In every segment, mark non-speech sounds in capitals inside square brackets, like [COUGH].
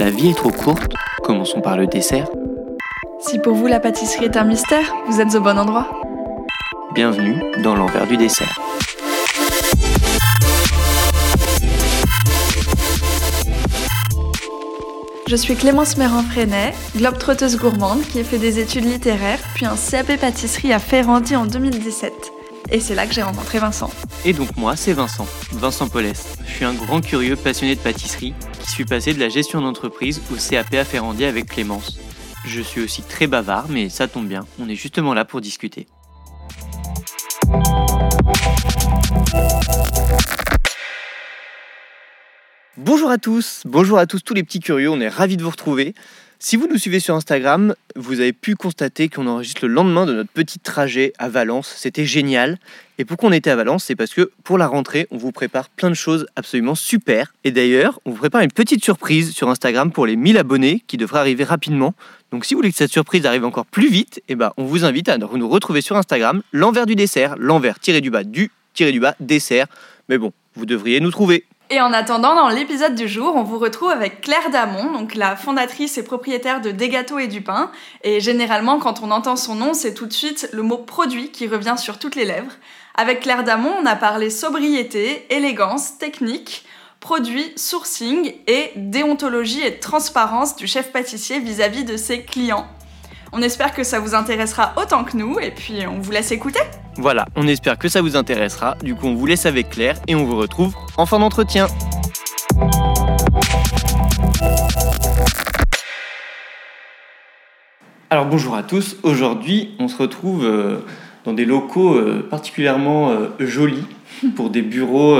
La vie est trop courte, commençons par le dessert. Si pour vous la pâtisserie est un mystère, vous êtes au bon endroit. Bienvenue dans l'envers du dessert. Je suis Clémence Méran-Freinet, globe-trotteuse gourmande qui a fait des études littéraires, puis un CAP pâtisserie à Ferrandi en 2017. Et c'est là que j'ai rencontré Vincent. Et donc moi, c'est Vincent, Vincent Paulès. Je suis un grand curieux passionné de pâtisserie passé de la gestion d'entreprise au CAP à avec Clémence. Je suis aussi très bavard, mais ça tombe bien, on est justement là pour discuter. Bonjour à tous, bonjour à tous tous les petits curieux, on est ravis de vous retrouver. Si vous nous suivez sur Instagram, vous avez pu constater qu'on enregistre le lendemain de notre petit trajet à Valence. C'était génial. Et pourquoi on était à Valence C'est parce que pour la rentrée, on vous prépare plein de choses absolument super. Et d'ailleurs, on vous prépare une petite surprise sur Instagram pour les 1000 abonnés qui devrait arriver rapidement. Donc si vous voulez que cette surprise arrive encore plus vite, eh ben, on vous invite à nous retrouver sur Instagram, l'envers du dessert, l'envers tiré du bas du tiré du bas dessert. Mais bon, vous devriez nous trouver. Et en attendant, dans l'épisode du jour, on vous retrouve avec Claire Damon, donc la fondatrice et propriétaire de Des Gâteaux et du Pain. Et généralement, quand on entend son nom, c'est tout de suite le mot produit qui revient sur toutes les lèvres. Avec Claire Damon, on a parlé sobriété, élégance, technique, produit, sourcing et déontologie et transparence du chef pâtissier vis-à-vis de ses clients. On espère que ça vous intéressera autant que nous et puis on vous laisse écouter. Voilà, on espère que ça vous intéressera. Du coup, on vous laisse avec Claire et on vous retrouve en fin d'entretien. Alors bonjour à tous, aujourd'hui on se retrouve euh, dans des locaux euh, particulièrement euh, jolis [LAUGHS] pour des bureaux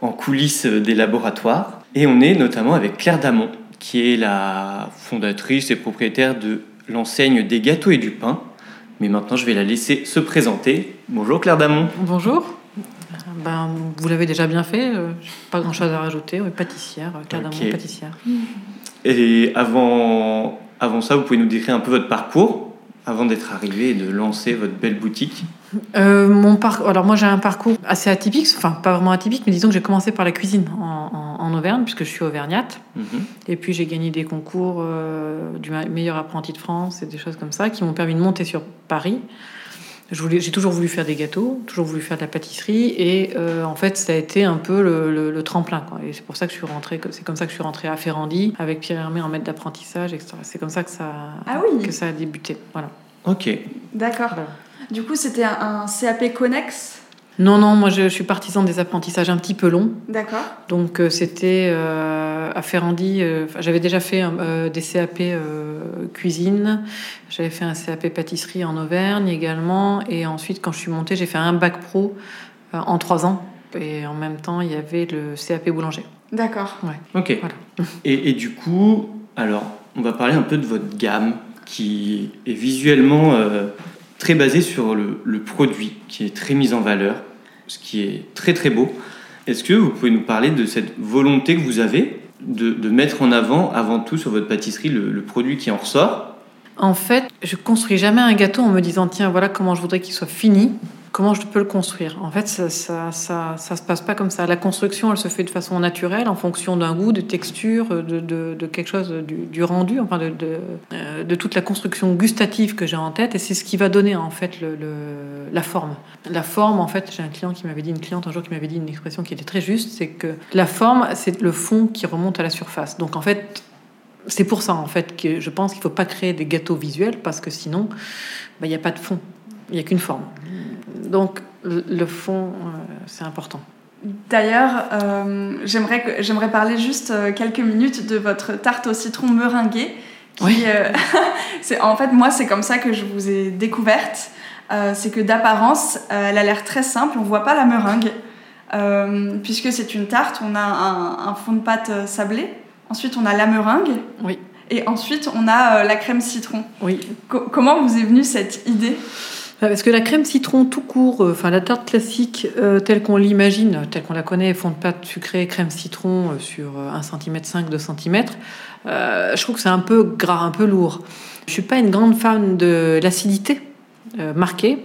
en coulisses des laboratoires et on est notamment avec Claire Damon qui est la fondatrice et propriétaire de l'enseigne des gâteaux et du pain. Mais maintenant, je vais la laisser se présenter. Bonjour Claire Damon. Bonjour. Ben, vous l'avez déjà bien fait, euh, pas grand chose à rajouter. Oui, pâtissière, Claire Damon, pâtissière. Et avant, avant ça, vous pouvez nous décrire un peu votre parcours avant d'être arrivé et de lancer votre belle boutique euh, mon parcours. Alors moi j'ai un parcours assez atypique, enfin pas vraiment atypique, mais disons que j'ai commencé par la cuisine en, Auvergne puisque je suis auvergnate. Mhm. Et puis j'ai gagné des concours euh, du meilleur apprenti de France et des choses comme ça qui m'ont permis de monter sur Paris. J'ai toujours voulu faire des gâteaux, toujours voulu faire de la pâtisserie, et euh, en fait, ça a été un peu le, tremplin. Quoi. Et c'est pour ça que je suis rentrée, c'est comme ça que je suis rentrée à Ferrandi avec Pierre Hermé en maître d'apprentissage, etc. C'est comme ça que ça, ah oui. que ça a débuté. Voilà. Ok. D'accord. Du coup, c'était un, CAP connexe non, non, moi je, suis partisan des apprentissages un petit peu longs. D'accord. Donc euh, c'était euh, à Ferrandi, euh, j'avais déjà fait des CAP cuisine, j'avais fait un CAP pâtisserie en Auvergne également, et ensuite quand je suis montée, j'ai fait un bac pro en trois ans, et en même temps il y avait le CAP boulanger. D'accord. Ouais. Ok. [LAUGHS] Et, et, du coup, alors on va parler un peu de votre gamme qui est visuellement très basée sur le, produit, qui est très mis en valeur ce qui est très très beau. Est-ce que vous pouvez nous parler de cette volonté que vous avez de, de mettre en avant, avant tout sur votre pâtisserie, le, le produit qui en ressort? En fait, je construis jamais un gâteau en me disant tiens, voilà comment je voudrais qu'il soit fini comment je peux le construire En fait, ça, ça, ça, se passe pas comme ça. La construction, elle se fait de façon naturelle, en fonction d'un goût, de texture, de, de, quelque chose, du, du, rendu, enfin de, euh, de, toute la construction gustative que j'ai en tête. Et c'est ce qui va donner en fait la forme. La forme, en fait, j'ai un client qui m'avait dit, une cliente un jour qui m'avait dit une expression qui était très juste, c'est que la forme, c'est le fond qui remonte à la surface. Donc en fait, c'est pour ça en fait que je pense qu'il faut pas créer des gâteaux visuels parce que sinon, bah, il n'y a pas de fond, il n'y a qu'une forme. Donc le fond, euh, c'est important. D'ailleurs, euh, j'aimerais parler juste euh, quelques minutes de votre tarte au citron meringuée. Qui, oui. [LAUGHS] c'est en fait, moi, c'est comme ça que je vous ai découverte. c'est que d'apparence, elle a l'air très simple. On voit pas la meringue, puisque c'est une tarte. On a un, un, fond de pâte sablé. Ensuite, on a la meringue. Oui. Et ensuite, on a la crème citron. Oui. comment vous est venue cette idée? Parce que la crème citron tout court, euh, enfin la tarte classique euh, telle qu'on l'imagine, telle qu'on la connaît, fond de pâte sucrée, crème citron euh, sur 1 cm 5, 2 cm, je trouve que c'est un peu gras, un peu lourd. Je suis pas une grande fan de l'acidité marquée,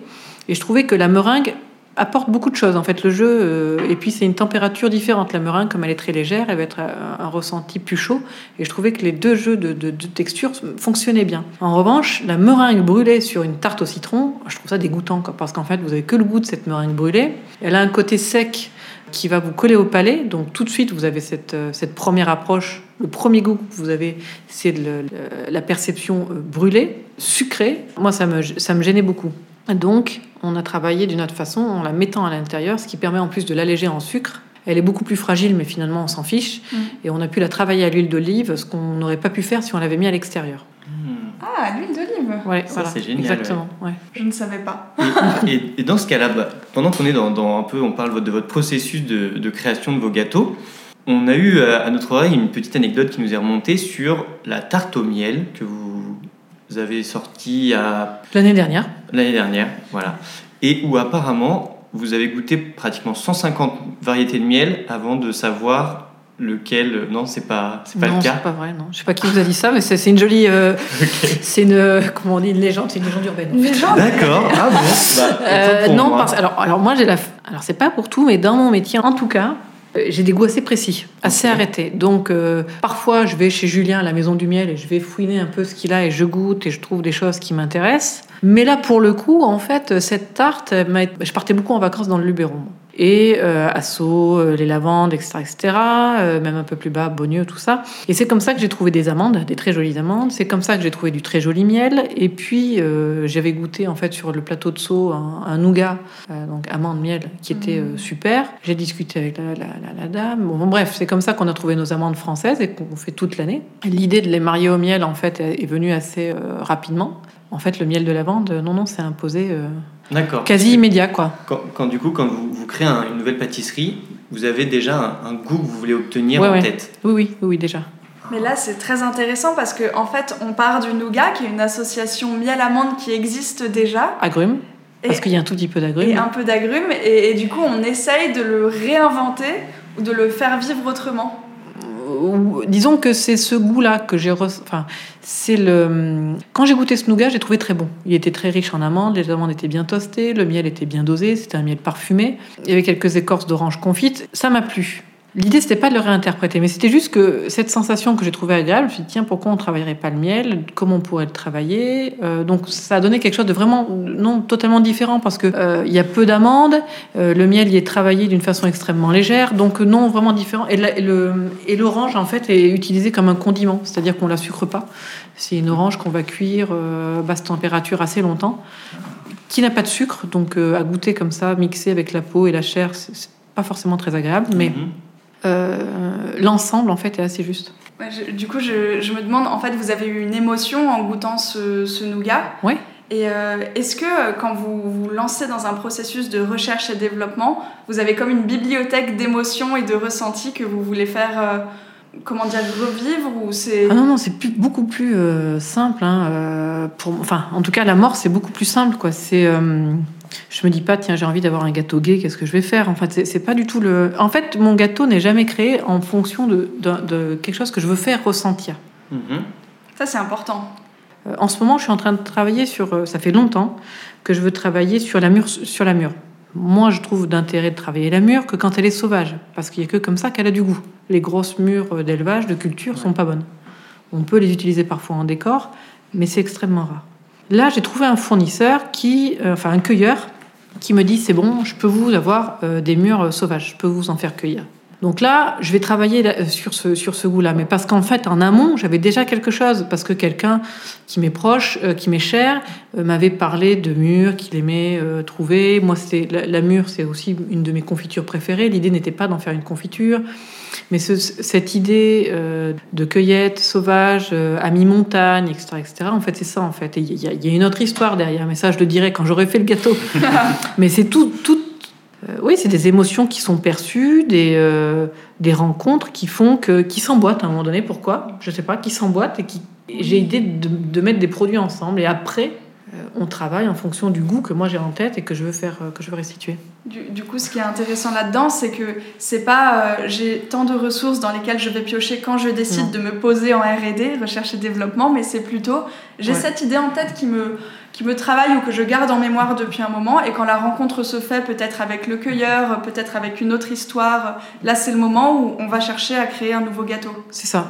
et je trouvais que la meringue apporte beaucoup de choses en fait. Le jeu euh, et puis c'est une température différente. La meringue comme elle est très légère elle va être un, ressenti plus chaud. Et je trouvais que les deux jeux de, de, texture fonctionnaient bien. En revanche la meringue brûlée sur une tarte au citron je trouve ça dégoûtant parce qu'en fait vous avez que le goût de cette meringue brûlée. Elle a un côté sec qui va vous coller au palais. Donc tout de suite vous avez cette, euh, cette première approche. Le premier goût que vous avez c'est la perception euh, brûlée sucrée. Moi ça me, ça me gênait beaucoup donc, on a travaillé d'une autre façon en la mettant à l'intérieur, ce qui permet en plus de l'alléger en sucre. Elle est beaucoup plus fragile, mais finalement, on s'en fiche. Mm. Et on a pu la travailler à l'huile d'olive, ce qu'on n'aurait pas pu faire si on l'avait mis à l'extérieur. Mm. Ah, l'huile d'olive Ouais, voilà. c'est génial. Exactement. Ouais. Ouais. Je ne savais pas. et, [LAUGHS] et, et, dans ce cas-là, bah, pendant qu'on est dans, dans, un peu, on parle de votre processus de, de création de vos gâteaux, on a eu à notre oreille une petite anecdote qui nous est remontée sur la tarte au miel que vous vous avez sorti à... L'année dernière. L'année dernière, voilà. Et où apparemment, vous avez goûté pratiquement 150 variétés de miel avant de savoir lequel... Non, c'est pas, c'est pas non, le cas. c'est pas vrai, non. Je sais pas qui vous a dit ça, mais c'est, c'est une jolie... Euh, [LAUGHS] okay. C'est une... Comment on dit Une légende, c'est une légende urbaine. Une légende D'accord. Ah bon bah, euh, Non, moi. parce... Alors, alors moi, j'ai la... Alors, c'est pas pour tout, mais dans mon métier, en tout cas, euh, j'ai des goûts assez précis, assez okay. arrêtés. Donc, euh, parfois, je vais chez Julien à la Maison du Miel et je vais fouiner un peu ce qu'il a et je goûte et je trouve des choses qui m'intéressent. Mais là, pour le coup, en fait, cette tarte, je partais beaucoup en vacances dans le Luberon. Et euh, Asso, euh, les lavandes, etc., etc., euh, même un peu plus bas, Beaunieu, tout ça. Et c'est comme ça que j'ai trouvé des amandes, des très jolies amandes. C'est comme ça que j'ai trouvé du très joli miel. Et puis, euh, j'avais goûté, en fait, sur le plateau de Sceaux, un, un nougat, donc amande miel, qui était Mmh. euh, super. J'ai discuté avec la, la, la, la dame. Bon, bon, bref, c'est comme ça qu'on a trouvé nos amandes françaises et qu'on fait toute l'année. L'idée de les marier au miel, en fait, est venue assez rapidement. En fait, le miel de lavande, non, non, c'est imposé. Quasi immédiat, quoi. Quand, quand, du coup, quand vous, vous créez un, une nouvelle pâtisserie, vous avez déjà un, un, goût que vous voulez obtenir ouais, en ouais. tête. Oui, oui, oui, déjà. Mais là, c'est très intéressant parce qu'en en fait, on part du nougat, qui est une association miel-amande qui existe déjà. Agrumes. Parce qu'il y a un tout petit peu d'agrumes. Et un peu d'agrumes. Et, et, du coup, on essaye de le réinventer ou de le faire vivre autrement. Disons que c'est ce goût-là que j'ai. Re... Enfin, c'est le. Quand j'ai goûté ce nougat, j'ai trouvé très bon. Il était très riche en amandes, les amandes étaient bien toastées, le miel était bien dosé, c'était un miel parfumé. Il y avait quelques écorces d'orange confite. Ça m'a plu. L'idée, c'était pas de le réinterpréter, mais c'était juste que cette sensation que j'ai trouvée agréable, je me suis dit, tiens, pourquoi on travaillerait pas le miel? Comment on pourrait le travailler? Euh, Donc, ça a donné quelque chose de vraiment, non, totalement différent, parce que euh, il y a peu d'amandes, euh, le miel y est travaillé d'une façon extrêmement légère, donc non, vraiment différent. Et, l'orange, en fait, est utilisé comme un condiment, c'est-à-dire qu'on la sucre pas. C'est une orange qu'on va cuire euh, basse température assez longtemps, qui n'a pas de sucre, donc à goûter comme ça, mixé avec la peau et la chair, c'est pas forcément très agréable, mais... Mm -hmm. Euh, l'ensemble en fait est assez juste. Ouais, je, du coup, je, je, me demande, en fait, vous avez eu une émotion en goûtant ce, ce nougat. Oui. Et euh, est-ce que quand vous vous lancez dans un processus de recherche et développement, vous avez comme une bibliothèque d'émotions et de ressentis que vous voulez faire, euh, comment dire, revivre ou c'est ah non non c'est plus, beaucoup plus euh, simple. Hein, pour, enfin, en tout cas, la mort c'est beaucoup plus simple quoi. C'est je me dis pas tiens j'ai envie d'avoir un gâteau gay qu'est-ce que je vais faire? En fait c'est pas du tout le en fait mon gâteau n'est jamais créé en fonction de, de, de, quelque chose que je veux faire ressentir. Mm -hmm. ça c'est important. Euh, en ce moment je suis en train de travailler sur euh, ça fait longtemps que je veux travailler sur la mûre sur la mûre moi je trouve d'intérêt de travailler la mûre que quand elle est sauvage parce qu'il y a que comme ça qu'elle a du goût. Les grosses mûres d'élevage de culture ouais. sont pas bonnes. On peut les utiliser parfois en décor mais c'est extrêmement rare. Là, j'ai trouvé un fournisseur qui, euh, enfin un cueilleur, qui me dit c'est bon, je peux vous avoir euh, des murs sauvages, je peux vous en faire cueillir. Donc là, je vais travailler sur ce, sur ce goût-là, mais parce qu'en fait, en amont, j'avais déjà quelque chose, parce que quelqu'un qui m'est proche, euh, qui m'est cher, m'avait parlé de mûres qu'il aimait trouver. Moi, c'est la, la mûre, c'est aussi une de mes confitures préférées. L'idée n'était pas d'en faire une confiture, mais ce, cette idée euh, de cueillette sauvage euh, à mi-montagne, etc., etc., en fait, c'est ça, en fait. Il y, y, a une autre histoire derrière, mais ça, je le dirai quand j'aurai fait le gâteau. [LAUGHS] mais c'est tout, tout euh, oui, c'est des émotions qui sont perçues, des, euh, des rencontres qui font que, qui s'emboîtent à un moment donné. Pourquoi? Je sais pas, qui s'emboîtent et qui. J'ai idée de, de, mettre des produits ensemble et après, on travaille en fonction du goût que moi j'ai en tête et que je veux faire, euh, que je veux restituer. Du, du coup, ce qui est intéressant là-dedans, c'est que c'est pas euh, j'ai tant de ressources dans lesquelles je vais piocher quand je décide Non. de me poser en R&D, recherche et développement, mais c'est plutôt j'ai Ouais. cette idée en tête qui me qui me travaille ou que je garde en mémoire depuis un moment et quand la rencontre se fait peut-être avec le cueilleur, peut-être avec une autre histoire, là c'est le moment où on va chercher à créer un nouveau gâteau. C'est ça.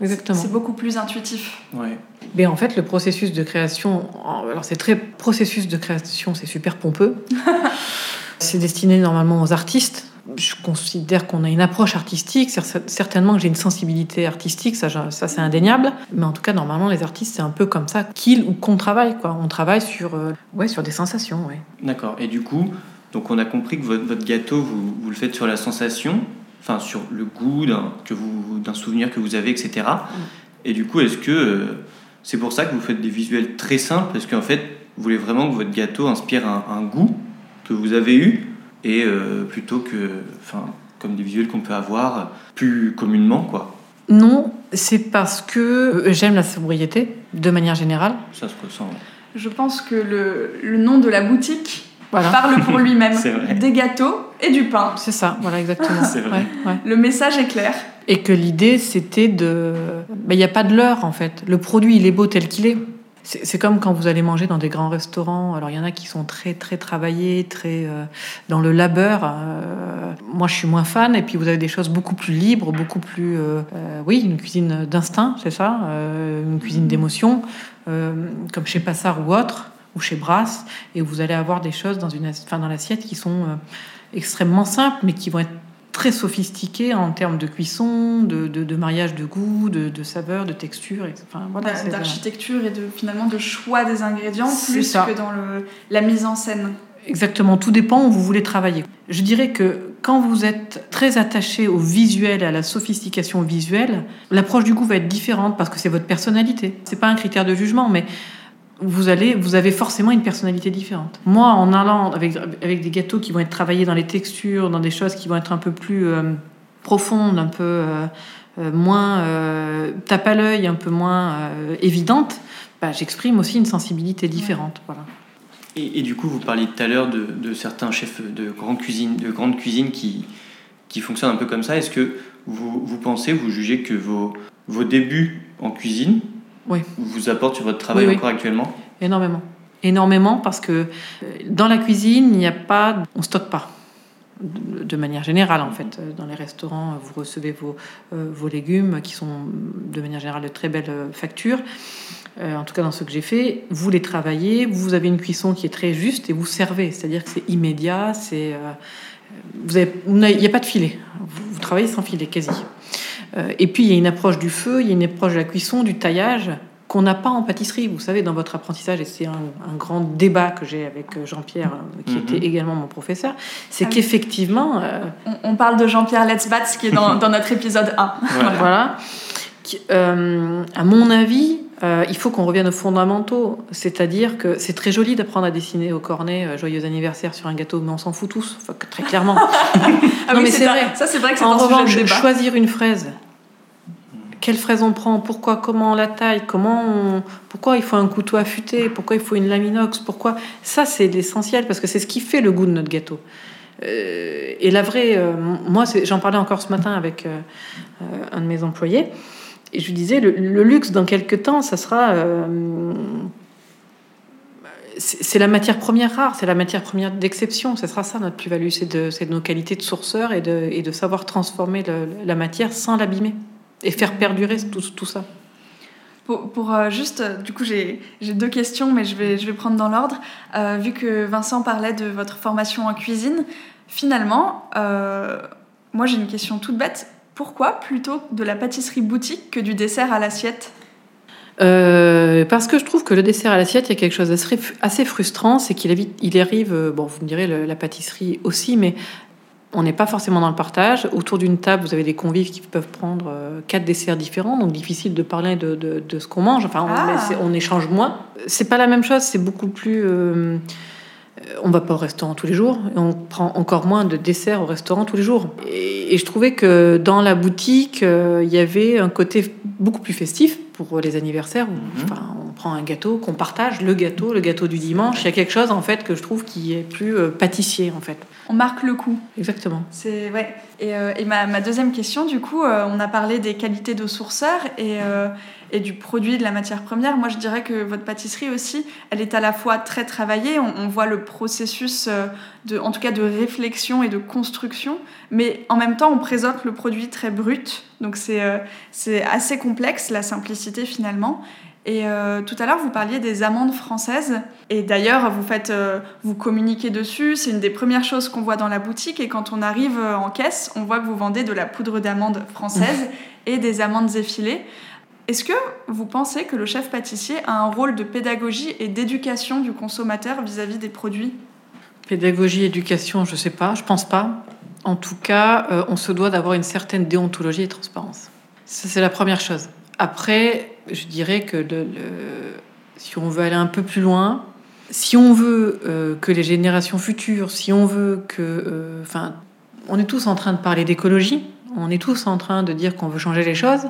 Exactement. C'est beaucoup plus intuitif. Ouais. Mais en fait, le processus de création, alors c'est très processus de création, c'est super pompeux. [LAUGHS] c'est destiné normalement aux artistes. Je considère qu'on a une approche artistique, cer- certainement que j'ai une sensibilité artistique, ça, ça c'est indéniable. Mais en tout cas, normalement, les artistes, c'est un peu comme ça qu'ils ou qu'on travaille. Quoi. On travaille sur, euh, ouais, sur des sensations. Ouais. D'accord. Et du coup, donc on a compris que votre, votre gâteau, vous, vous le faites sur la sensation, enfin sur le goût d'un que vous d'un souvenir que vous avez, etc. Et du coup, est-ce que euh, c'est pour ça que vous faites des visuels très simples Parce qu'en fait, vous voulez vraiment que votre gâteau inspire un, un goût que vous avez eu, et euh, plutôt que, enfin, comme des visuels qu'on peut avoir plus communément, quoi. Non, c'est parce que euh, j'aime la sobriété, de manière générale. Ça se ressent. Je pense que le, le nom de la boutique Voilà. parle pour lui-même. [LAUGHS] Des gâteaux et du pain. C'est ça, voilà, exactement. [LAUGHS] C'est vrai. Ouais, ouais. Le message est clair. Et que l'idée, c'était de... Ben, Il n'y a pas de leurre, en fait. Le produit, il est beau tel qu'il est. C'est c'est comme quand vous allez manger dans des grands restaurants. Alors, il y en a qui sont très, très travaillés, très euh, dans le labeur. Euh, moi, je suis moins fan. Et puis, vous avez des choses beaucoup plus libres, beaucoup plus... euh, euh, oui, une cuisine d'instinct, c'est ça. euh, une cuisine d'émotion, euh, comme chez Passard ou autre, ou chez Brasse. Et vous allez avoir des choses dans, une, enfin, dans l'assiette qui sont euh, extrêmement simples, mais qui vont être très sophistiquées en termes de cuisson, de, de, de mariage de goût, de, de saveur, de texture. Enfin, voilà, c'est- d'architecture et de finalement de choix des ingrédients plus ça. que dans le, la mise en scène. Exactement, tout dépend où vous voulez travailler. Je dirais que quand vous êtes très attaché au visuel et à la sophistication visuelle, l'approche du goût va être différente parce que c'est votre personnalité. C'est pas un critère de jugement, mais vous allez, vous avez forcément une personnalité différente. Moi, en allant avec, des gâteaux qui vont être travaillés dans les textures, dans des choses qui vont être un peu plus euh, profondes, un peu euh, euh, moins euh, tape à l'œil, un peu moins euh, évidentes, bah, j'exprime aussi une sensibilité différente. Et, du coup, vous parliez tout à l'heure de, de certains chefs de grande cuisine, de grande cuisine qui, qui fonctionnent un peu comme ça. Est-ce que vous, vous pensez, vous jugez que vos, vos débuts en cuisine Oui. vous apportent sur votre travail Oui, oui. encore actuellement Énormément. Énormément parce que euh, dans la cuisine, il n'y a pas, on stocke pas. De manière générale, en fait, Euh, dans les restaurants, vous recevez vos, euh, vos légumes qui sont de manière générale de très belles factures. En tout cas, dans ce que j'ai fait, vous les travaillez, vous avez une cuisson qui est très juste et vous servez. C'est-à-dire que c'est immédiat, c'est, euh, vous avez, vous n'avez- il n'y a pas de filet. Vous, vous travaillez sans filet, quasi. Euh, et puis, il y a une approche du feu, il y a une approche de la cuisson, du taillage, qu'on n'a pas en pâtisserie. Vous savez, dans votre apprentissage, et c'est un, un grand débat que j'ai avec euh, Jean-Pierre, euh, qui Mhm. était également mon professeur, c'est Ah oui. qu'effectivement, euh, On, on parle de Jean-Pierre Letzbatz qui est dans, [LAUGHS] dans notre épisode 1. Voilà. [LAUGHS] voilà, qui- euh, à mon avis, euh, il faut qu'on revienne aux fondamentaux. C'est-à-dire que c'est très joli d'apprendre à dessiner au cornet euh, joyeux anniversaire sur un gâteau, mais on s'en fout tous, enfin, très clairement. [LAUGHS] Ah Non, oui, mais c'est vrai. Ça, c'est vrai que c'est un sujet revanche, de débat. choisir une fraise. Quelle fraise on prend Pourquoi Comment on la taille Comment Pourquoi il faut un couteau affûté Pourquoi il faut une lame inox Pourquoi Ça, c'est l'essentiel parce que c'est ce qui fait le goût de notre gâteau. Euh, et la vraie, euh, moi, j'en parlais encore ce matin avec euh, un de mes employés, et je lui disais le, luxe dans quelques temps, ça sera c'est la matière première rare, c'est la matière première d'exception. Ce sera ça notre plus-value, c'est de, de nos qualités de sourceur et de, et de savoir transformer la matière sans l'abîmer et faire perdurer tout, tout ça. Pour, pour, euh, juste, euh, du coup, j'ai j'ai deux questions, mais je vais, je vais prendre dans l'ordre. Euh, vu que Vincent parlait de votre formation en cuisine, finalement, euh, moi j'ai une question toute bête. Pourquoi plutôt de la pâtisserie boutique que du dessert à l'assiette? Euh, parce que je trouve que le dessert à l'assiette, il y a quelque chose d'assez assez frustrant, c'est qu'il il arrive, bon, vous me direz le- la pâtisserie aussi, mais on n'est pas forcément dans le partage. Autour d'une table, vous avez des convives qui peuvent prendre euh, quatre desserts différents, donc difficile de parler de, de- de ce qu'on mange. Enfin, on, Ah. on échange moins. C'est pas la même chose, c'est beaucoup plus. euh, on va pas au restaurant tous les jours, et on prend encore moins de desserts au restaurant tous les jours. Et, et je trouvais que dans la boutique, euh, il y avait un côté beaucoup plus festif pour les anniversaires. Où, Mhm. enfin, on prend prend un gâteau, qu'on partage le gâteau, le gâteau du dimanche. Il y a quelque chose en fait que je trouve qui est plus euh, pâtissier en fait. On marque le coup. Exactement. C'est ouais. Et, euh, et ma, ma, deuxième question, du coup, euh, on a parlé des qualités de sourceur et, euh, et du produit, de la matière première. Moi, je dirais que votre pâtisserie aussi, elle est à la fois très travaillée. On, on voit le processus de, en tout cas, de réflexion et de construction, mais en même temps, on présente le produit très brut. Donc c'est c'est assez complexe, la simplicité finalement. Et euh, tout à l'heure, vous parliez des amandes françaises. Et d'ailleurs, vous faites, euh, vous communiquez dessus. C'est une des premières choses qu'on voit dans la boutique. Et quand on arrive euh, en caisse, on voit que vous vendez de la poudre d'amande française [LAUGHS] et des amandes effilées. Est-ce que vous pensez que le chef pâtissier a un rôle de pédagogie et d'éducation du consommateur vis-à-vis des produits? Pédagogie, éducation, je ne sais pas, je pense pas. En tout cas, euh, on se doit d'avoir une certaine déontologie et transparence. Ça, c'est la première chose. Après, je dirais que si on veut aller un peu plus loin, si on veut euh, que les générations futures, si on veut que... Enfin, on est tous en train de parler d'écologie, on est tous en train de dire qu'on veut changer les choses,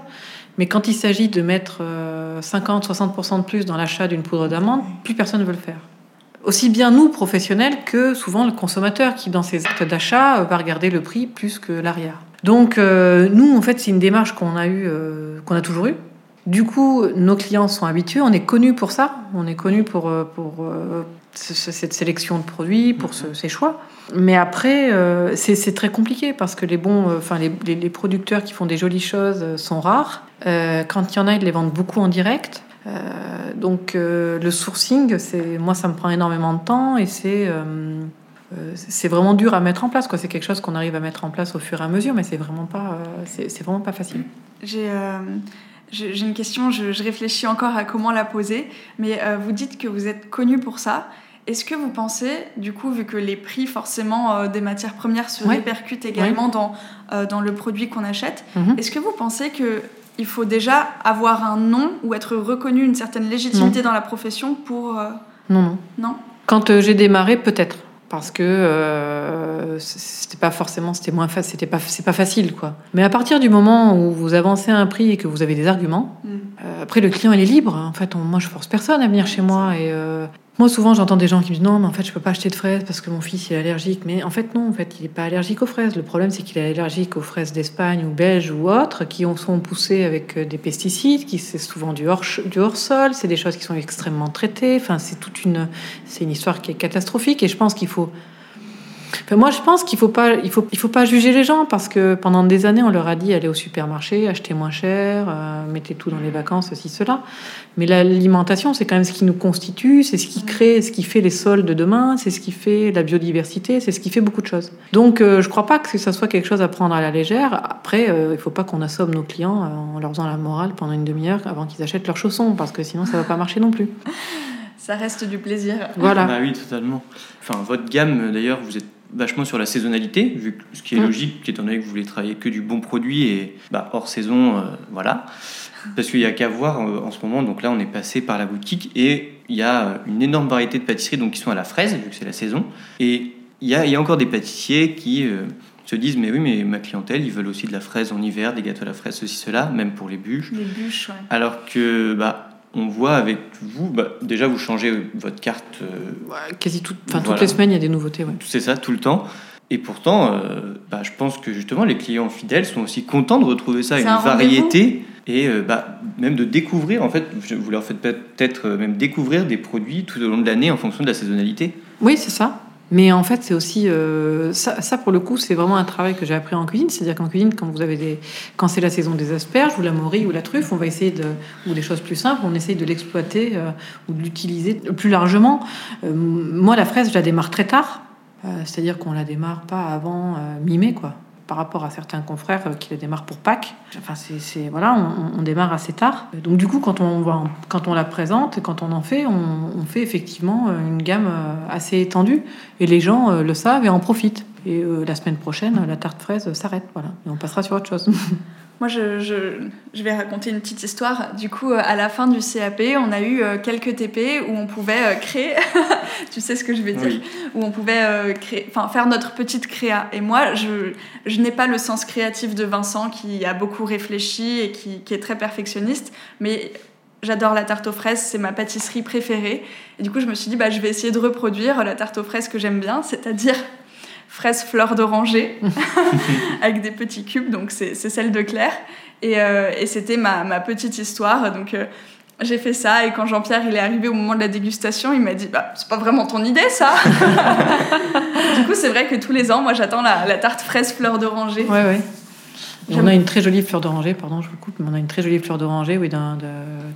mais quand il s'agit de mettre euh, 50-60% de plus dans l'achat d'une poudre d'amande, plus personne ne veut le faire. Aussi bien nous, professionnels, que souvent le consommateur qui, dans ses actes d'achat, va regarder le prix plus que l'arrière. Donc, euh, nous, en fait, c'est une démarche qu'on a, eu, euh, qu'on a toujours eue. Du coup, nos clients sont habitués, on est connus pour ça, on est connus pour, euh, pour cette sélection de produits, pour ce, ces choix. Mais après, euh, c'est très compliqué parce que les bons, enfin les, les, les, producteurs qui font des jolies choses sont rares. Euh, quand il y en a, ils les vendent beaucoup en direct. Donc le sourcing, c'est moi, ça me prend énormément de temps et c'est c'est vraiment dur à mettre en place. C'est quelque chose qu'on arrive à mettre en place au fur et à mesure, mais c'est vraiment pas, c'est vraiment pas facile. J'ai j'ai une question, je, je, réfléchis encore à comment la poser, mais euh, vous dites que vous êtes connu pour ça. Est-ce que vous pensez, du coup, vu que les prix forcément euh, des matières premières se Ouais. répercutent également Ouais. dans, euh, dans le produit qu'on achète, Mhm. est-ce que vous pensez que il faut déjà avoir un nom ou être reconnu une certaine légitimité dans la profession pour... euh, Non, non. Non Quand euh, j'ai démarré, peut-être. Parce que euh, c'était pas forcément, c'était moins facile, c'était pas, c'est pas facile quoi. Mais à partir du moment où vous avancez un prix et que vous avez des arguments, Mm. euh, après le client il est libre. En fait, on- moi je force personne à venir chez moi et euh, moi souvent j'entends des gens qui me disent non mais en fait je peux pas acheter de fraises parce que mon fils il est allergique. Mais en fait non, en fait il est pas allergique aux fraises. Le problème c'est qu'il est allergique aux fraises d'Espagne ou belges ou autres qui ont, sont poussées avec euh, des pesticides, qui c'est souvent du hors du hors sol, c'est des choses qui sont extrêmement traitées. Enfin c'est toute une c'est une histoire qui est catastrophique et je pense qu'il faut Enfin, moi, je pense qu'il faut pas, il faut, il faut pas juger les gens parce que pendant des années, on leur a dit allez au supermarché, achetez moins cher, euh, mettez tout dans les vacances, ceci, cela. Mais l'alimentation, c'est quand même ce qui nous constitue, c'est ce qui crée, ce qui fait les sols de demain, c'est ce qui fait la biodiversité, c'est ce qui fait beaucoup de choses. Donc, euh, je crois pas que ça soit quelque chose à prendre à la légère. Après, euh, il faut pas qu'on assomme nos clients euh, en leur faisant la morale pendant une demi-heure avant qu'ils achètent leurs chaussons parce que sinon, ça va pas marcher non plus. Ça reste du plaisir. Voilà. Bah oui, totalement. Enfin, votre gamme, d'ailleurs, vous êtes vachement sur la saisonnalité, ce qui est Mm. logique, étant donné que vous voulez travailler que du bon produit et bah, hors saison, euh, voilà. Parce qu'il n'y a qu'à voir euh, en ce moment, donc là on est passé par la boutique et il y a euh, une énorme variété de pâtisseries donc, qui sont à la fraise, vu que c'est la saison. Et il y a, il y a encore des pâtissiers qui euh, se disent Mais oui, mais ma clientèle, ils veulent aussi de la fraise en hiver, des gâteaux à la fraise, ceci, cela, même pour les bûches. Les bûches, ouais. Alors que bah, on voit avec vous, bah, déjà vous changez votre carte. euh, Ouais, quasi tout, enfin, Voilà. toutes les semaines, il y a des nouveautés. Ouais. c'est ça, tout le temps. Et pourtant, euh, bah, je pense que justement, les clients fidèles sont aussi contents de retrouver ça, une un variété, et euh, bah, même de découvrir, en fait, vous leur faites peut-être même découvrir des produits tout au long de l'année en fonction de la saisonnalité. Oui, c'est ça. Mais en fait, c'est aussi euh, ça, pour le coup, c'est vraiment un travail que j'ai appris en cuisine. C'est-à-dire qu'en cuisine, quand vous avez des, quand c'est la saison des asperges ou la morille ou la truffe, on va essayer de, ou des choses plus simples, on essaye de l'exploiter euh, ou de l'utiliser plus largement. Euh, moi, la fraise, je la démarre très tard. C'est-à-dire qu'on la démarre pas avant mi-mai, quoi. Par rapport à certains confrères euh, qui la démarrent pour Pâques. Enfin, c'est, voilà, on, démarre assez tard. Donc du coup, quand on, va quand on la présente, quand on en fait, on, on fait effectivement euh, une gamme euh, assez étendue. Et les gens le savent et en profitent. Et la semaine prochaine, la tarte fraise s'arrête, voilà. Et on passera sur autre chose. [LAUGHS] Moi, je, je, je vais raconter une petite histoire. Du coup, euh, à la fin du CAP, on a eu euh, quelques TP où on pouvait euh, créer, [LAUGHS] tu sais ce que je vais dire, Oui. où on pouvait créer, enfin, faire notre petite créa. Et moi, je, je n'ai pas le sens créatif de Vincent qui a beaucoup réfléchi et qui, qui est très perfectionniste, mais j'adore la tarte aux fraises, c'est ma pâtisserie préférée. Et du coup, je me suis dit, bah, je vais essayer de reproduire la tarte aux fraises que j'aime bien, c'est-à-dire fraises fleurs d'oranger [LAUGHS] avec des petits cubes, donc c'est celle de Claire. Et, euh, et c'était ma, ma, petite histoire. Donc euh, j'ai fait ça et quand Jean-Pierre il est arrivé au moment de la dégustation, il m'a dit bah c'est pas vraiment ton idée ça. [LAUGHS] du coup c'est vrai que tous les ans moi j'attends la, la, tarte fraise fleur d'oranger. Ouais ouais. On a une très jolie fleur d'oranger, pardon, je vous coupe, mais on a une très jolie fleur d'oranger, oui, d'un, de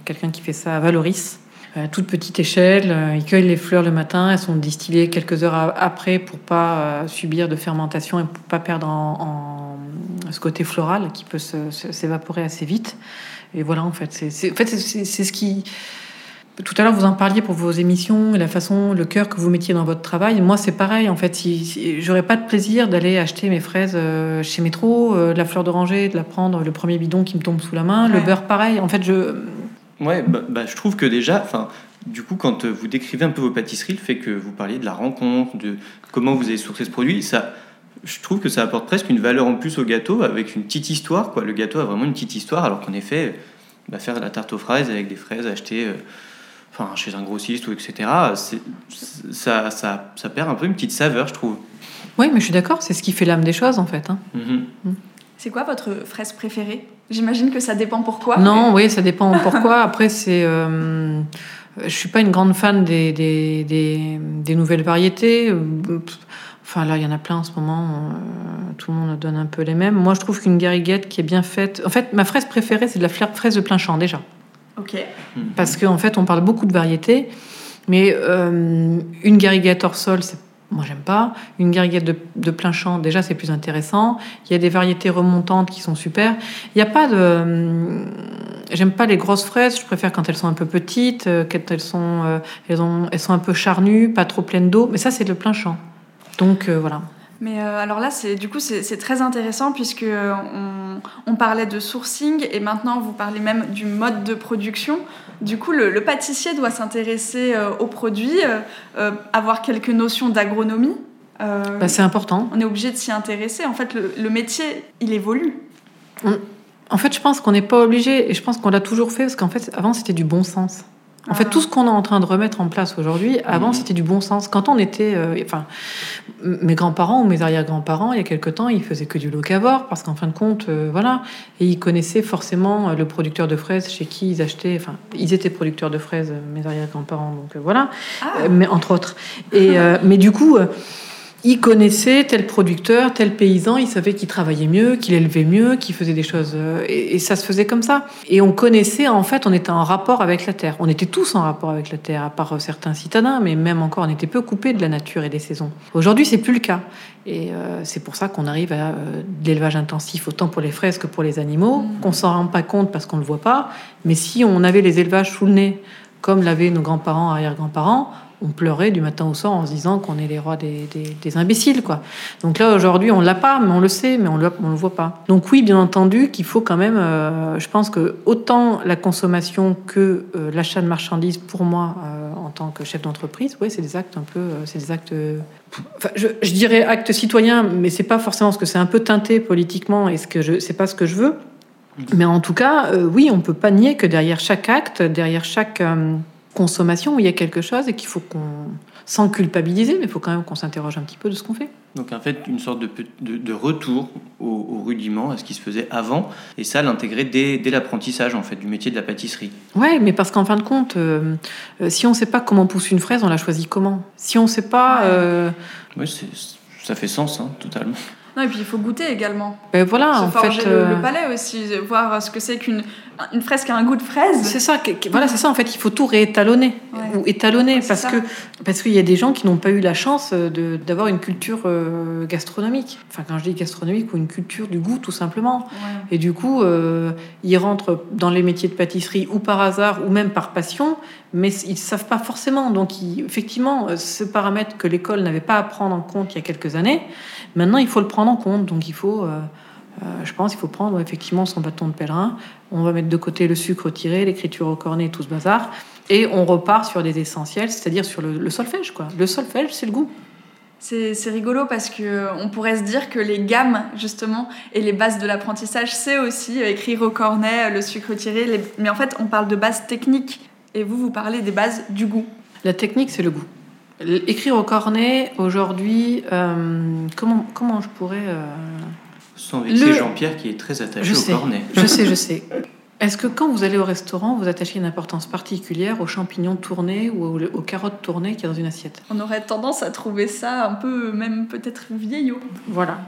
quelqu'un qui fait ça à Valoris. À toute petite échelle, euh, ils cueillent les fleurs le matin, elles sont distillées quelques heures après pour pas euh, subir de fermentation et pour pas perdre en, en ce côté floral qui peut s'évaporer assez vite. Et voilà, en fait, c'est en fait, ce qui. Tout à l'heure, vous en parliez pour vos émissions et la façon, le cœur que vous mettiez dans votre travail. Moi, c'est pareil. En fait, si, j'aurais pas de plaisir d'aller acheter mes fraises euh, chez Métro, de la fleur d'oranger, de la prendre, le premier bidon qui me tombe sous la main, le beurre, pareil. En fait, je Ouais, bah, bah, je trouve que déjà, enfin, du coup, quand vous décrivez un peu vos pâtisseries, le fait que vous parliez de la rencontre, de comment vous avez sourcé ce produit, ça, je trouve que ça apporte presque une valeur en plus au gâteau avec une petite histoire. Quoi. Le gâteau a vraiment une petite histoire, alors qu'en effet, bah, faire de la tarte aux fraises avec des fraises achetées euh, enfin, chez un grossiste ou etc., ça, ça, ça, perd un peu une petite saveur, je trouve. Oui, mais je suis d'accord, c'est ce qui fait l'âme des choses en fait. Hein. Mm-hmm. Mm. C'est quoi votre fraise préférée? J'imagine que ça dépend pourquoi. Non, oui, ça dépend [LAUGHS] pourquoi. Après, c'est. Euh, je suis pas une grande fan des, des, des, des, nouvelles variétés. Enfin, là, il y en a plein en ce moment. Euh, tout le monde donne un peu les mêmes. Moi, je trouve qu'une gariguette qui est bien faite. En fait, ma fraise préférée, c'est de la fraise de plein champ, déjà. Ok. Parce qu'en en fait, on parle beaucoup de variétés. Mais euh, une gariguette hors sol, c'est moi, j'aime pas. Une gariguette de, plein champ, déjà, c'est plus intéressant. Il y a des variétés remontantes qui sont super. Il n'y a pas de. Hum, j'aime pas les grosses fraises. Je préfère quand elles sont un peu petites, euh, quand elles sont, euh, elles, elles sont un peu charnues, pas trop pleines d'eau. Mais ça, c'est le plein champ. Donc, euh, voilà. Mais alors là, c'est du coup, c'est très intéressant puisque on, on, parlait de sourcing et maintenant vous parlez même du mode de production. Du coup, le, pâtissier doit s'intéresser euh, aux produits, euh, euh, avoir quelques notions d'agronomie. Bah, c'est important. On est obligé de s'y intéresser. En fait, le, métier, il évolue. En fait, je pense qu'on n'est pas obligé, et je pense qu'on l'a toujours fait, parce qu'en fait, avant, c'était du bon sens. En fait, tout ce qu'on est en train de remettre en place aujourd'hui, avant, mhm. c'était du bon sens. Quand on était, euh, enfin, mes grands-parents ou mes arrière-grands-parents, il y a quelque temps, ils faisaient que du locavore parce qu'en fin de compte, euh, voilà, et ils connaissaient forcément euh, le producteur de fraises chez qui ils achetaient. Enfin, ils étaient producteurs de fraises, mes arrière-grands-parents, donc voilà, ah. mais entre autres. Et mais du coup il connaissait tel producteur, tel paysan, il savait qu'il travaillait mieux, qu'il élevait mieux, qu'il faisait des choses. Euh, et, ça se faisait comme ça. Et on connaissait, en fait, on était en rapport avec la terre. On était tous en rapport avec la terre, à part certains citadins, mais même encore, on était peu coupés de la nature et des saisons. Aujourd'hui, c'est plus le cas. Et euh, c'est pour ça qu'on arrive à euh, l'élevage intensif, autant pour les fraises que pour les animaux, mmh. qu'on s'en rend pas compte parce qu'on ne le voit pas. Mais si on avait les élevages sous le nez, comme l'avaient nos grands-parents, arrière-grands-parents, on pleurait du matin au soir en se disant qu'on est les rois des, imbéciles, quoi. Donc là, aujourd'hui, on l'a pas, mais on le sait, mais on on le voit pas. Donc oui, bien entendu, qu'il faut quand même, euh, je pense que autant la consommation que euh, l'achat de marchandises, pour moi, euh, en tant que chef d'entreprise, ouais, c'est des actes un peu, c'est des actes, je, dirais actes citoyens, mais c'est pas forcément ce que c'est un peu teinté politiquement et ce que je, c'est pas ce que je veux. Mais en tout cas, oui, on peut pas nier que derrière chaque acte, derrière chaque consommation où il y a quelque chose et qu'il faut qu'on, sans culpabiliser, mais il faut quand même qu'on s'interroge un petit peu de ce qu'on fait. Donc en fait, une sorte de, de, retour au, rudiment, à ce qui se faisait avant, et ça l'intégrer dès, dès l'apprentissage en fait du métier de la pâtisserie. Ouais, mais parce qu'en fin de compte, euh, euh, si on ne sait pas comment pousse une fraise, on la choisit comment? Si on ne sait pas... Euh... Oui, ça fait sens, hein, totalement. Non, et puis il faut goûter également. Ben voilà, en fait, le, le, palais aussi, voir ce que c'est qu'une une fraise qui a un goût de fraise. C'est ça, voilà, c'est ça. En fait, il faut tout réétalonner ou étalonner parce que parce qu'il y a des gens qui n'ont pas eu la chance de d'avoir une culture euh, gastronomique. Enfin, quand je dis gastronomique ou une culture du goût, tout simplement. Et du coup, euh, ils rentrent dans les métiers de pâtisserie ou par hasard ou même par passion, mais ils savent pas forcément. Donc, effectivement, euh, ce paramètre que l'école n'avait pas à prendre en compte il y a quelques années, maintenant, il faut le prendre en compte. Donc, il faut euh, je pense qu'il faut prendre effectivement son bâton de pèlerin. On va mettre de côté le sucre retiré, l'écriture au cornet, tout ce bazar, et on repart sur des essentiels, c'est-à-dire sur le, solfège. Quoi. Le solfège, c'est le goût. C'est rigolo parce que euh, on pourrait se dire que les gammes, justement, et les bases de l'apprentissage, c'est aussi euh, écrire au cornet, euh, le sucre tiré. Mais en fait, on parle de bases techniques. Et vous, vous parlez des bases du goût. La technique, c'est le goût. L- Écrire au cornet, aujourd'hui, euh, comment, comment je pourrais... euh, Sans vexer Le- Jean-Pierre qui est très attaché Je au sais. cornet. Je sais, je sais. [LAUGHS] Est-ce que quand vous allez au restaurant, vous attachez une importance particulière aux champignons tournés ou aux, carottes tournées qu'il y a dans une assiette? On aurait tendance à trouver ça un peu, même peut-être vieillot. Voilà.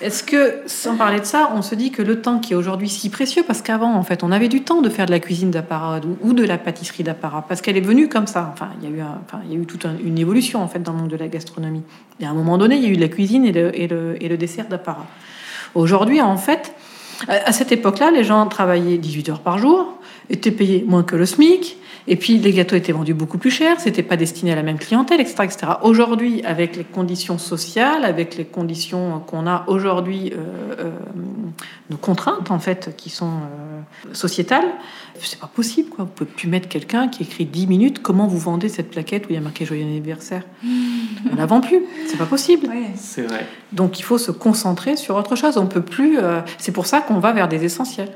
Est-ce que, sans parler de ça, on se dit que le temps qui est aujourd'hui si précieux, parce qu'avant, en fait, on avait du temps de faire de la cuisine d'apparat ou- ou de la pâtisserie d'apparat, parce qu'elle est venue comme ça. Enfin, il y a eu, un- enfin, il y a eu toute un- une évolution, en fait, dans le monde de la gastronomie. Et à un moment donné, il y a eu de la cuisine et le, et le, et le dessert d'apparat. Aujourd'hui, en fait, à cette époque-là, les gens travaillaient 18 heures par jour, étaient payés moins que le SMIC, et puis les gâteaux étaient vendus beaucoup plus cher, c'était pas destiné à la même clientèle, etc. etc. Aujourd'hui, avec les conditions sociales, avec les conditions qu'on a aujourd'hui, euh, euh, nos contraintes en fait, qui sont euh, sociétales, c'est pas possible quoi. Vous pouvez plus mettre quelqu'un qui écrit 10 minutes comment vous vendez cette plaquette où il y a marqué joyeux anniversaire. [LAUGHS] On la vend plus, c'est pas possible. Ouais. C'est vrai. Donc il faut se concentrer sur autre chose. On peut plus. euh, c'est pour ça qu'on va vers des essentiels.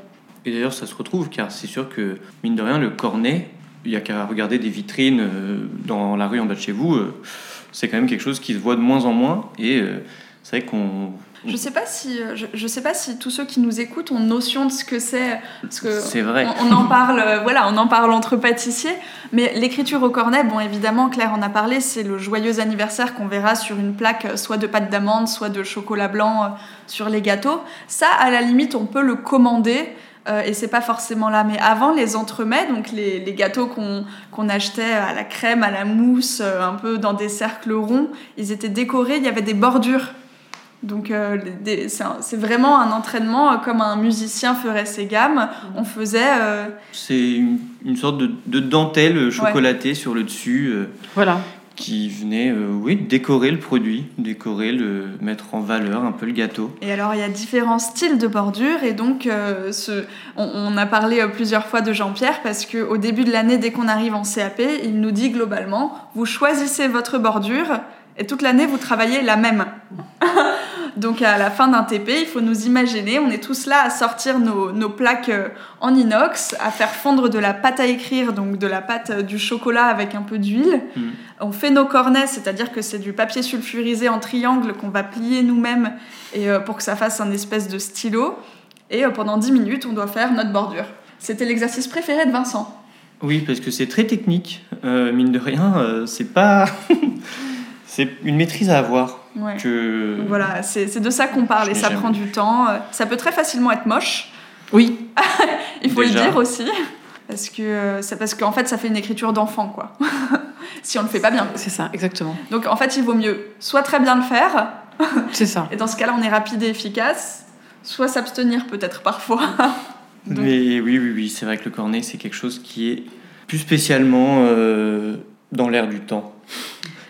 Et d'ailleurs, ça se retrouve, car c'est sûr que, mine de rien, le cornet, il y a qu'à regarder des vitrines euh, dans la rue en bas de chez vous, euh, c'est quand même quelque chose qui se voit de moins en moins. Et euh, c'est vrai qu'on. Je sais pas si, je, je sais pas si tous ceux qui nous écoutent ont notion de ce que c'est, parce que C'est vrai. on, on en parle, voilà, on en parle entre pâtissiers. Mais l'écriture au cornet, bon, évidemment, Claire en a parlé, c'est le joyeux anniversaire qu'on verra sur une plaque, soit de pâte d'amande, soit de chocolat blanc sur les gâteaux. Ça, à la limite, on peut le commander. Euh, et c'est pas forcément là. Mais avant, les entremets, donc les, les gâteaux qu'on qu'on achetait à la crème, à la mousse, euh, un peu dans des cercles ronds, ils étaient décorés, il y avait des bordures. Donc euh, c'est vraiment un entraînement euh, comme un musicien ferait ses gammes. On faisait euh, C'est une, une sorte de, de dentelle chocolatée sur le dessus euh, Voilà. Qui venait, euh, oui, décorer le produit, décorer, le mettre en valeur un peu le gâteau. Et alors, il y a différents styles de bordure. Et donc, euh, on, on a parlé euh, plusieurs fois de Jean-Pierre parce qu'au début de l'année, dès qu'on arrive en CAP, il nous dit globalement vous choisissez votre bordure et toute l'année, vous travaillez la même. Donc, à la fin d'un TP, il faut nous imaginer on est tous là à sortir nos, nos plaques euh, en inox, à faire fondre de la pâte à écrire, donc de la pâte euh, du chocolat avec un peu d'huile. Mm. On fait nos cornets, c'est-à-dire que c'est du papier sulfurisé en triangle qu'on va plier nous-mêmes et euh, pour que ça fasse un espèce de stylo. Et pendant 10 minutes, on doit faire notre bordure. C'était l'exercice préféré de Vincent. Oui, parce que c'est très technique, euh, mine de rien, euh, c'est pas. [LAUGHS] c'est une maîtrise à avoir. Ouais. Que... Voilà, c'est c'est de ça qu'on parle Je et ça prend du temps. Ça peut très facilement être moche, Oui. [LAUGHS] il faut Déjà. le dire aussi. Parce que c'est parce qu'en fait, ça fait une écriture d'enfant, quoi. [LAUGHS] si on le fait pas bien. C'est ça, exactement. Donc en fait, il vaut mieux soit très bien le faire, [LAUGHS] C'est ça. et dans ce cas-là, on est rapide et efficace, soit s'abstenir peut-être parfois. Donc- Mais oui, oui, oui, c'est vrai que le cornet, c'est quelque chose qui est plus spécialement euh, dans l'air du temps.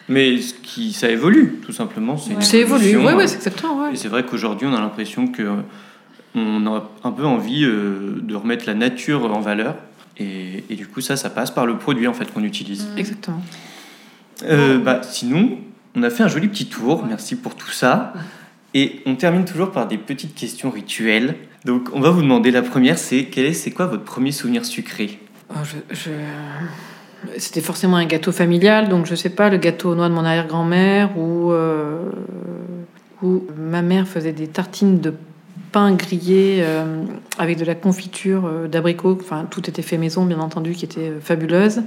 Mais ce qui, ça évolue, tout simplement. C'est évolué. évolution, Oui, euh, oui, c'est exactement. ouais. Et c'est vrai qu'aujourd'hui, on a l'impression que euh, on a un peu envie euh, de remettre la nature en valeur. Et, et du coup, ça, ça passe par le produit en fait qu'on utilise. Exactement. Euh, bah, sinon, on a fait un joli petit tour. Merci pour tout ça. Et on termine toujours par des petites questions rituelles. Donc, on va vous demander la première, c'est quel est, c'est quoi votre premier souvenir sucré? Oh, je- je- C'était forcément un gâteau familial, donc je sais pas, le gâteau aux noix de mon arrière-grand-mère ou euh, où ma mère faisait des tartines de pain grillé euh, avec de la confiture euh, d'abricot. Enfin, tout était fait maison, bien entendu, qui était euh, fabuleuse.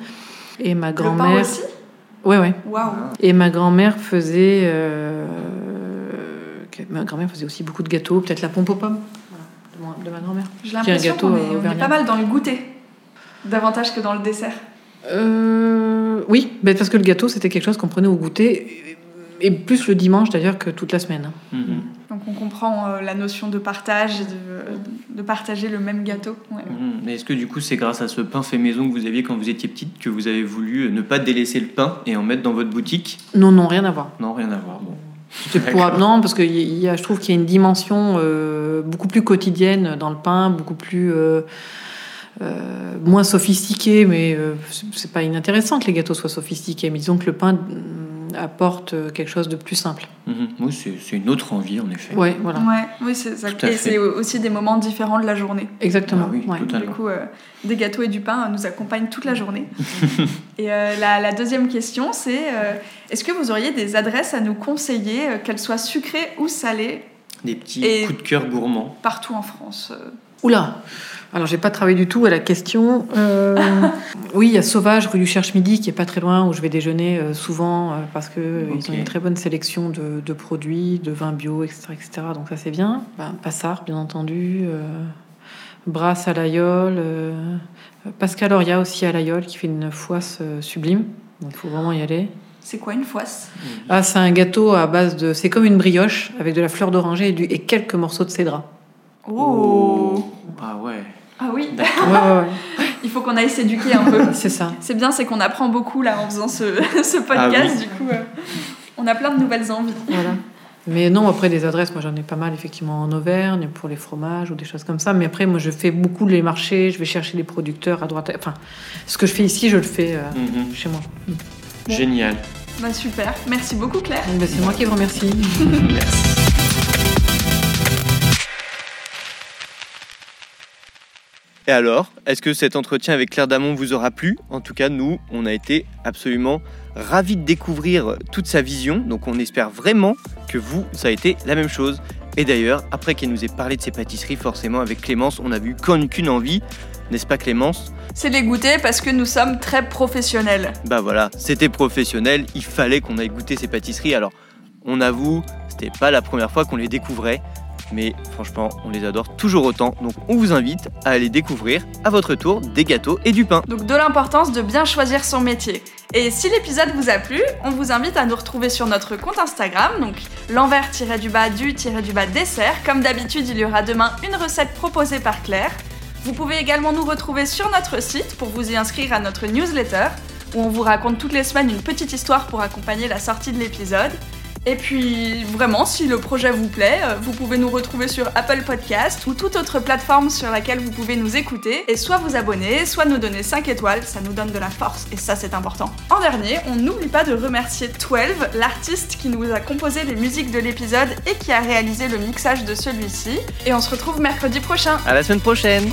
Et ma grand-mère. aussi? Ouais, ouais. Waouh Et ma grand-mère faisait. Ma grand-mère faisait aussi beaucoup de gâteaux, peut-être la pompe aux pommes voilà, de, ma- grand-mère. J'ai l'impression qu'on est, on est pas mal dans le goûter, davantage que dans le dessert. Euh, oui, ben parce que le gâteau, c'était quelque chose qu'on prenait au goûter, et plus le dimanche d'ailleurs que toute la semaine. Mhm. Donc on comprend euh, la notion de partage, de, de partager le même gâteau. Ouais. Mhm. Mais est-ce que du coup, c'est grâce à ce pain fait maison que vous aviez quand vous étiez petite que vous avez voulu euh, ne pas délaisser le pain et en mettre dans votre boutique? Non, non, rien à voir. Non, rien à voir. Bon. Pour- non, parce que il y a, je trouve qu'il y a une dimension euh, beaucoup plus quotidienne dans le pain, beaucoup plus euh, euh, moins sophistiquée, mais euh, c'est- pas inintéressant que les gâteaux soient sophistiqués. Mais disons que le pain, hum, apporte euh, quelque chose de plus simple. Mhm. Oui, c'est une autre envie, en effet. Ouais, voilà. Ouais, oui, c'est ça. Et c'est aussi des moments différents de la journée. Exactement. Ah oui, ouais. totalement. Du coup, euh, des gâteaux et du pain nous accompagnent toute la journée. [LAUGHS] et euh, la, la deuxième question, c'est euh, est-ce que vous auriez des adresses à nous conseiller, euh, qu'elles soient sucrées ou salées, Des petits Et- coups de cœur gourmands. partout en France euh Oula Alors, j'ai pas travaillé du tout à la question. Euh, [LAUGHS] oui, il y a Sauvage, rue du Cherche-Midi, qui est pas très loin, où je vais déjeuner euh, souvent, euh, parce qu'ils Ok. ont une très bonne sélection de, de produits, de vins bio, etc. etc. donc ça, c'est bien. Ben, Passard, bien entendu. Euh, Brasse à l'Aïole. euh, Pascal Oria aussi à l'Aïole, qui fait une foisse euh, sublime. Donc, il faut vraiment y aller. C'est quoi une foisse? Ah, c'est un gâteau à base de... C'est comme une brioche, avec de la fleur d'oranger et, du- et quelques morceaux de cédra. Oh Ah ouais. Ah oui, Ouais, ouais, ouais. il faut qu'on aille s'éduquer un peu. [LAUGHS] C'est ça. C'est bien, c'est qu'on apprend beaucoup là en faisant ce, [LAUGHS] ce podcast. Ah oui. Du coup, euh, on a plein de nouvelles envies. Voilà. Mais non, après des adresses, moi j'en ai pas mal effectivement en Auvergne pour les fromages ou des choses comme ça. Mais après, moi je fais beaucoup les marchés, je vais chercher des producteurs à droite. à- Enfin, ce que je fais ici, je le fais euh, Mhm. chez moi. Génial. Bah super, merci beaucoup Claire. Bah, c'est moi qui vous remercie. Merci. [LAUGHS] Et alors, est-ce que cet entretien avec Claire Damon vous aura plu? En tout cas, nous, on a été absolument ravis de découvrir toute sa vision. Donc, on espère vraiment que vous, ça a été la même chose. Et d'ailleurs, après qu'elle nous ait parlé de ses pâtisseries, forcément, avec Clémence, on n'a qu'une qu'une envie. N'est-ce pas, Clémence? C'est les goûter parce que nous sommes très professionnels. Bah voilà, c'était professionnel, il fallait qu'on aille goûter ces pâtisseries. Alors, on avoue, c'était pas la première fois qu'on les découvrait, mais franchement, on les adore toujours autant. Donc, on vous invite à aller découvrir à votre tour des gâteaux et du pain. Donc de l'importance de bien choisir son métier. Et si l'épisode vous a plu, on vous invite à nous retrouver sur notre compte Instagram, donc l'envers-du-bas du-du-bas dessert. Comme d'habitude, il y aura demain une recette proposée par Claire. Vous pouvez également nous retrouver sur notre site pour vous y inscrire à notre newsletter, où on vous raconte toutes les semaines une petite histoire pour accompagner la sortie de l'épisode. Et puis, vraiment, si le projet vous plaît, euh, vous pouvez nous retrouver sur Apple Podcast ou toute autre plateforme sur laquelle vous pouvez nous écouter et soit vous abonner, soit nous donner 5 étoiles, ça nous donne de la force et ça c'est important. En dernier, on n'oublie pas de remercier 12, l'artiste qui nous a composé les musiques de l'épisode et qui a réalisé le mixage de celui-ci. Et on se retrouve mercredi prochain. À la semaine prochaine